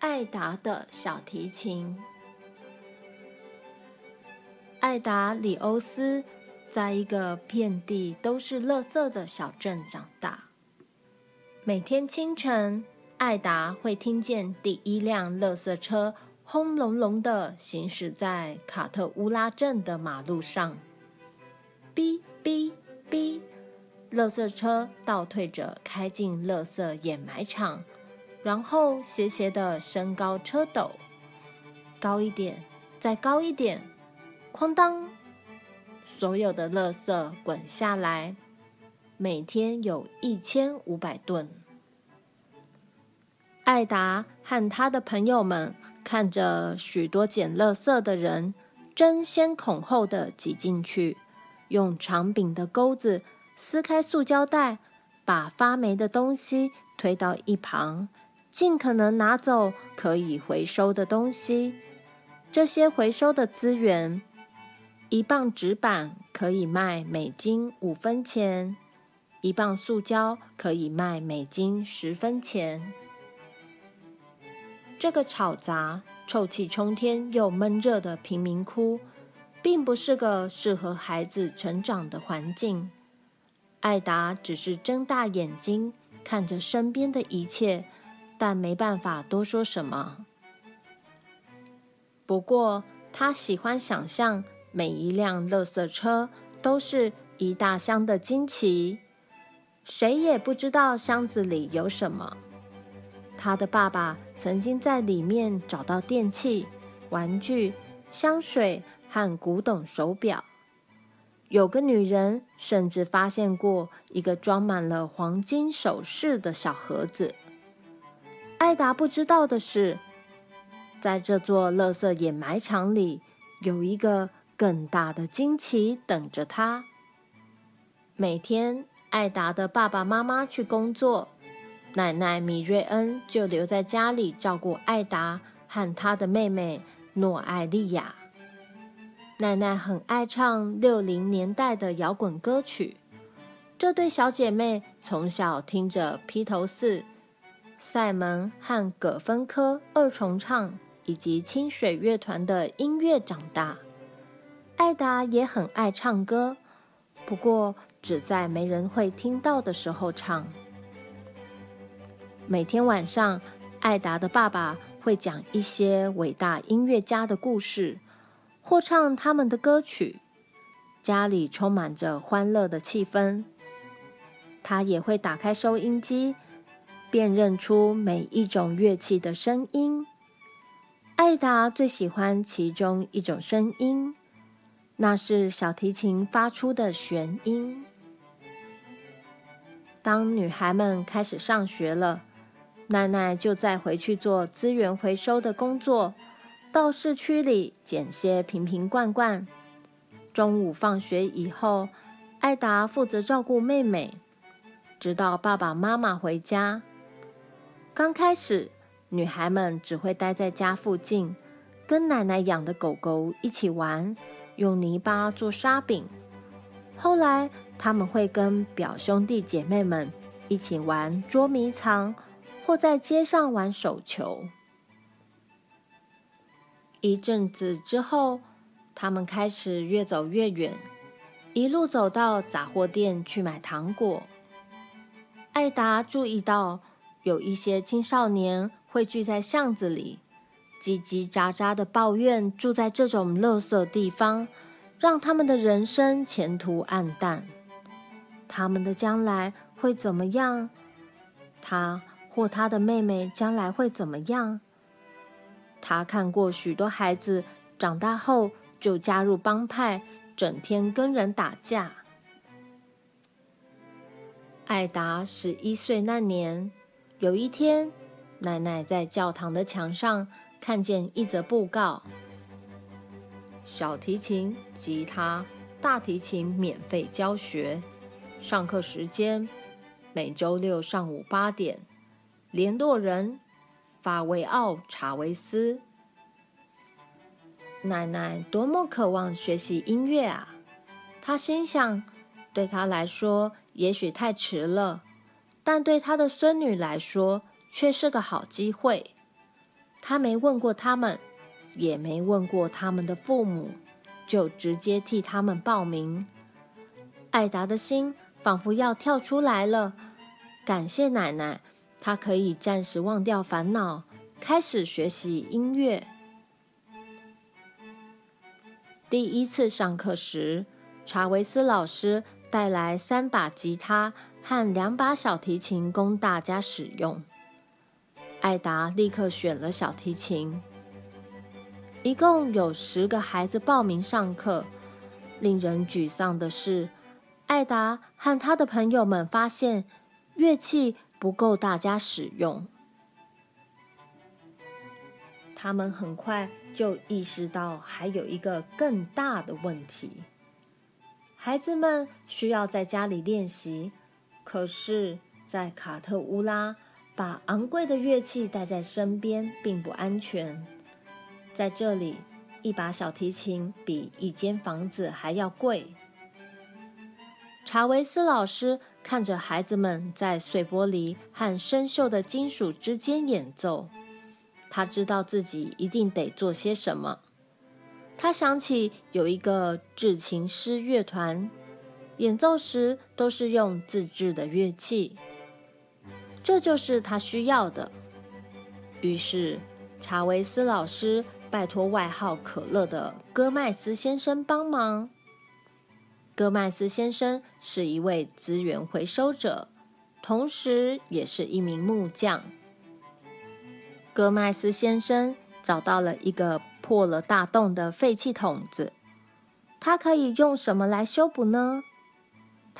艾达的小提琴。艾达·里欧斯在一个遍地都是垃圾的小镇长大。每天清晨，艾达会听见第一辆垃圾车轰隆隆的行驶在卡特乌拉镇的马路上。哔哔哔，垃圾车倒退着开进垃圾掩埋场，然后斜斜的升高车斗，高一点，再高一点，哐当，所有的垃圾滚下来，每天有一千五百吨。艾达和他的朋友们看着许多捡垃圾的人争先恐后的挤进去。用长柄的钩子撕开塑胶袋，把发霉的东西推到一旁，尽可能拿走可以回收的东西。这些回收的资源，一磅纸板可以卖美金五分钱，一磅塑胶可以卖美金十分钱。这个吵杂、臭气冲天又闷热的贫民窟。并不是个适合孩子成长的环境。艾达只是睁大眼睛看着身边的一切，但没办法多说什么。不过，他喜欢想象每一辆垃圾车都是一大箱的惊奇，谁也不知道箱子里有什么。他的爸爸曾经在里面找到电器、玩具、香水。和古董手表，有个女人甚至发现过一个装满了黄金首饰的小盒子。艾达不知道的是，在这座垃圾掩埋场里，有一个更大的惊奇等着他。每天，艾达的爸爸妈妈去工作，奶奶米瑞恩就留在家里照顾艾达和他的妹妹诺艾利亚。奶奶很爱唱六零年代的摇滚歌曲，这对小姐妹从小听着披头四、赛门和葛芬科二重唱以及清水乐团的音乐长大。艾达也很爱唱歌，不过只在没人会听到的时候唱。每天晚上，艾达的爸爸会讲一些伟大音乐家的故事。或唱他们的歌曲，家里充满着欢乐的气氛。他也会打开收音机，辨认出每一种乐器的声音。艾达最喜欢其中一种声音，那是小提琴发出的弦音。当女孩们开始上学了，奶奶就再回去做资源回收的工作。到市区里捡些瓶瓶罐罐。中午放学以后，艾达负责照顾妹妹，直到爸爸妈妈回家。刚开始，女孩们只会待在家附近，跟奶奶养的狗狗一起玩，用泥巴做沙饼。后来，他们会跟表兄弟姐妹们一起玩捉迷藏，或在街上玩手球。一阵子之后，他们开始越走越远，一路走到杂货店去买糖果。艾达注意到，有一些青少年会聚在巷子里，叽叽喳喳地抱怨住在这种垃圾地方，让他们的人生前途黯淡。他们的将来会怎么样？他或他的妹妹将来会怎么样？他看过许多孩子长大后就加入帮派，整天跟人打架。艾达十一岁那年，有一天，奶奶在教堂的墙上看见一则布告：小提琴、吉他、大提琴免费教学，上课时间每周六上午八点，联络人。法维奥·查维斯，奶奶多么渴望学习音乐啊！她心想，对她来说也许太迟了，但对他的孙女来说却是个好机会。他没问过他们，也没问过他们的父母，就直接替他们报名。艾达的心仿佛要跳出来了，感谢奶奶，她可以暂时忘掉烦恼，开始学习音乐。第一次上课时，查维斯老师带来三把吉他和两把小提琴供大家使用。艾达立刻选了小提琴。一共有十个孩子报名上课。令人沮丧的是，艾达和他的朋友们发现乐器不够大家使用。他们很快就意识到还有一个更大的问题：孩子们需要在家里练习，可是，在卡特乌拉。把昂贵的乐器带在身边并不安全。在这里，一把小提琴比一间房子还要贵。查维斯老师看着孩子们在碎玻璃和生锈的金属之间演奏，他知道自己一定得做些什么。他想起有一个制琴师乐团，演奏时都是用自制的乐器。这就是他需要的。于是，查维斯老师拜托外号“可乐”的戈麦斯先生帮忙。戈麦斯先生是一位资源回收者，同时也是一名木匠。戈麦斯先生找到了一个破了大洞的废弃桶子，他可以用什么来修补呢？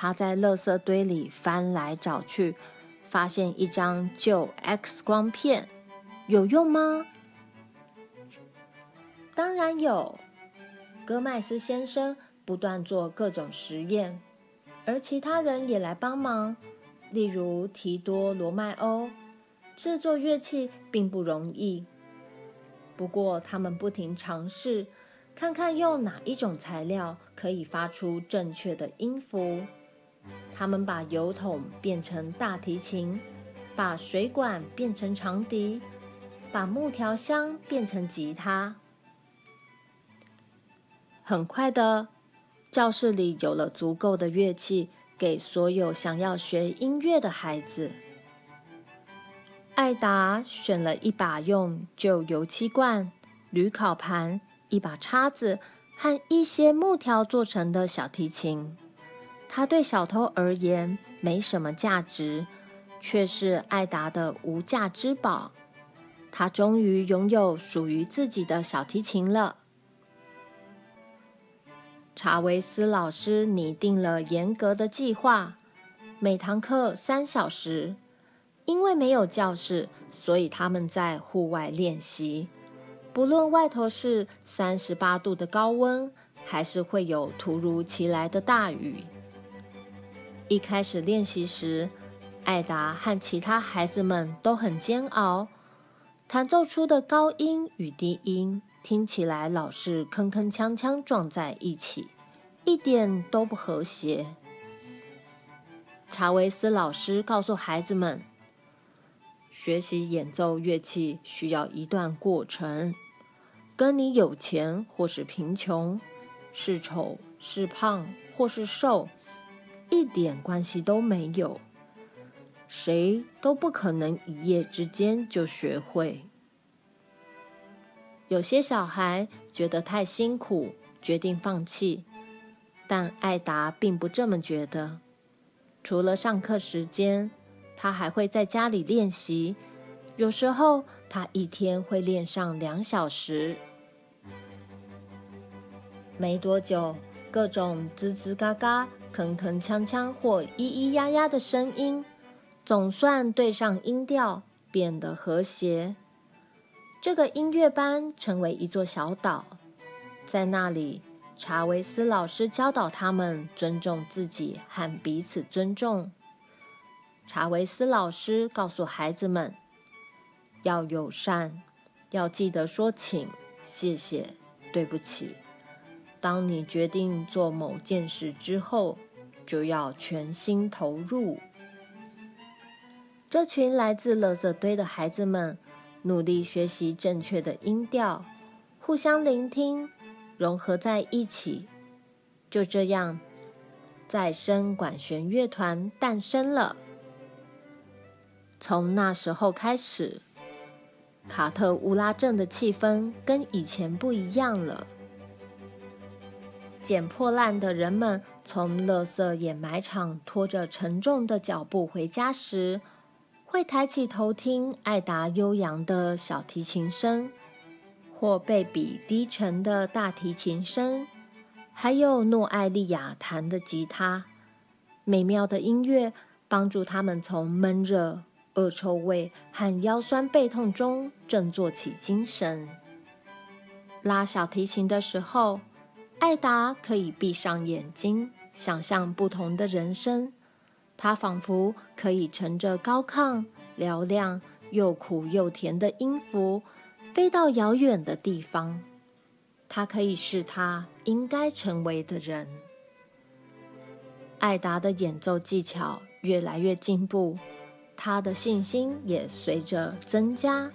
他在垃圾堆里翻来找去。发现一张旧 X 光片，有用吗？当然有。戈麦斯先生不断做各种实验，而其他人也来帮忙。例如提多罗麦欧，制作乐器并不容易，不过他们不停尝试，看看用哪一种材料可以发出正确的音符。他们把油桶变成大提琴，把水管变成长笛，把木条箱变成吉他。很快的，教室里有了足够的乐器，给所有想要学音乐的孩子。艾达选了一把用旧油漆罐、铝烤盘、一把叉子和一些木条做成的小提琴。它对小偷而言没什么价值，却是艾达的无价之宝。他终于拥有属于自己的小提琴了。查维斯老师拟定了严格的计划，每堂课三小时。因为没有教室，所以他们在户外练习。不论外头是三十八度的高温，还是会有突如其来的大雨。一开始练习时，艾达和其他孩子们都很煎熬，弹奏出的高音与低音听起来老是铿铿锵锵撞在一起，一点都不和谐。查维斯老师告诉孩子们，学习演奏乐器需要一段过程，跟你有钱或是贫穷，是丑是胖或是瘦。一点关系都没有，谁都不可能一夜之间就学会。有些小孩觉得太辛苦，决定放弃，但艾达并不这么觉得。除了上课时间，他还会在家里练习。有时候，他一天会练上两小时。没多久，各种吱吱嘎嘎。铿铿锵锵或咿咿呀呀的声音，总算对上音调，变得和谐。这个音乐班成为一座小岛，在那里，查维斯老师教导他们尊重自己和彼此尊重。查维斯老师告诉孩子们，要友善，要记得说请、谢谢、对不起。当你决定做某件事之后，就要全心投入。这群来自垃圾堆的孩子们，努力学习正确的音调，互相聆听，融合在一起。就这样，再生管弦乐团诞生了。从那时候开始，卡特乌拉镇的气氛跟以前不一样了。捡破烂的人们从垃圾掩埋场拖着沉重的脚步回家时，会抬起头听艾达悠扬的小提琴声，或贝比低沉的大提琴声，还有诺艾利亚弹的吉他。美妙的音乐帮助他们从闷热、恶臭味和腰酸背痛中振作起精神。拉小提琴的时候，艾达可以闭上眼睛，想象不同的人生。他仿佛可以乘着高亢、嘹亮又苦又甜的音符，飞到遥远的地方。他可以是他应该成为的人。艾达的演奏技巧越来越进步，他的信心也随着增加。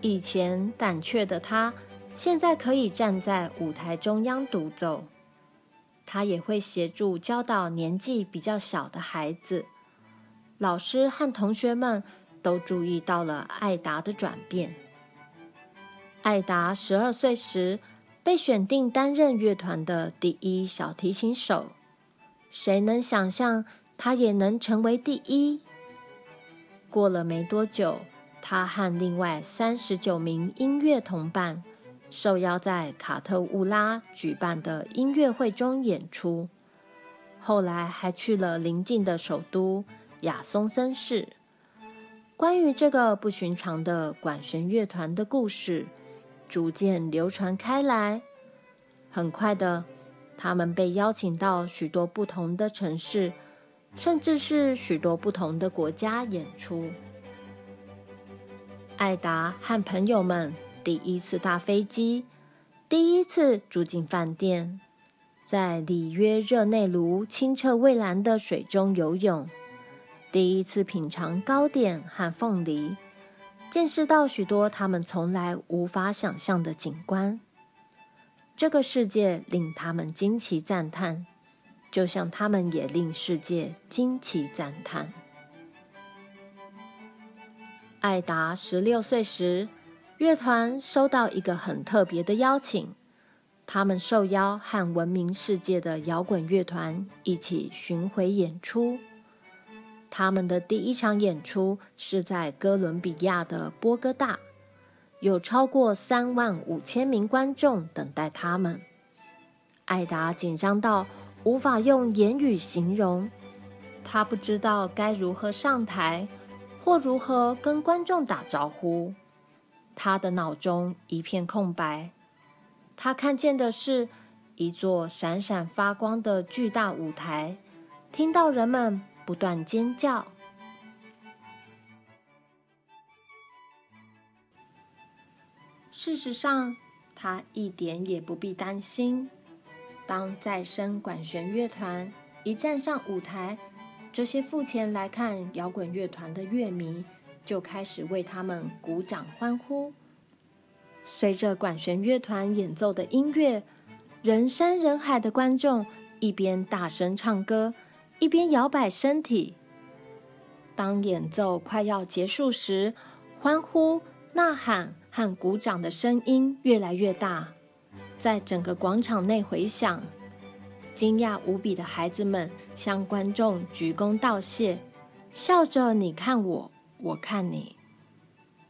以前胆怯的他，现在可以站在舞台中央独奏。他也会协助教导年纪比较小的孩子。老师和同学们都注意到了艾达的转变。艾达十二岁时被选定担任乐团的第一小提琴手。谁能想象他也能成为第一？过了没多久，他和另外三十九名音乐同伴。受邀在卡特乌拉举办的音乐会中演出，后来还去了邻近的首都雅松森市。关于这个不寻常的管弦乐团的故事，逐渐流传开来。很快的，他们被邀请到许多不同的城市，甚至是许多不同的国家演出。艾达和朋友们。第一次搭飞机，第一次住进饭店，在里约热内卢清澈蔚蓝的水中游泳，第一次品尝糕点和凤梨，见识到许多他们从来无法想象的景观。这个世界令他们惊奇赞叹，就像他们也令世界惊奇赞叹。艾达十六岁时，乐团收到一个很特别的邀请，他们受邀和闻名世界的摇滚乐团一起巡回演出。他们的第一场演出是在哥伦比亚的波哥大，有超过三万五千名观众等待他们。艾达紧张到无法用言语形容，他不知道该如何上台，或如何跟观众打招呼。他的脑中一片空白，他看见的是一座闪闪发光的巨大舞台，听到人们不断尖叫。事实上，他一点也不必担心。当再生管弦乐团一站上舞台，这些付钱来看摇滚乐团的乐迷，就开始为他们鼓掌欢呼。随着管弦乐团演奏的音乐，人山人海的观众一边大声唱歌，一边摇摆身体。当演奏快要结束时，欢呼、呐喊和鼓掌的声音越来越大，在整个广场内回响。惊讶无比的孩子们向观众鞠躬道谢，笑着你看我。我看你，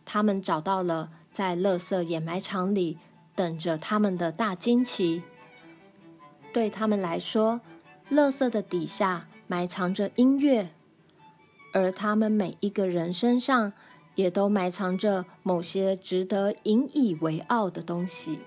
他们找到了在垃圾掩埋场里等着他们的大惊奇。对他们来说，垃圾的底下埋藏着音乐，而他们每一个人身上也都埋藏着某些值得引以为傲的东西。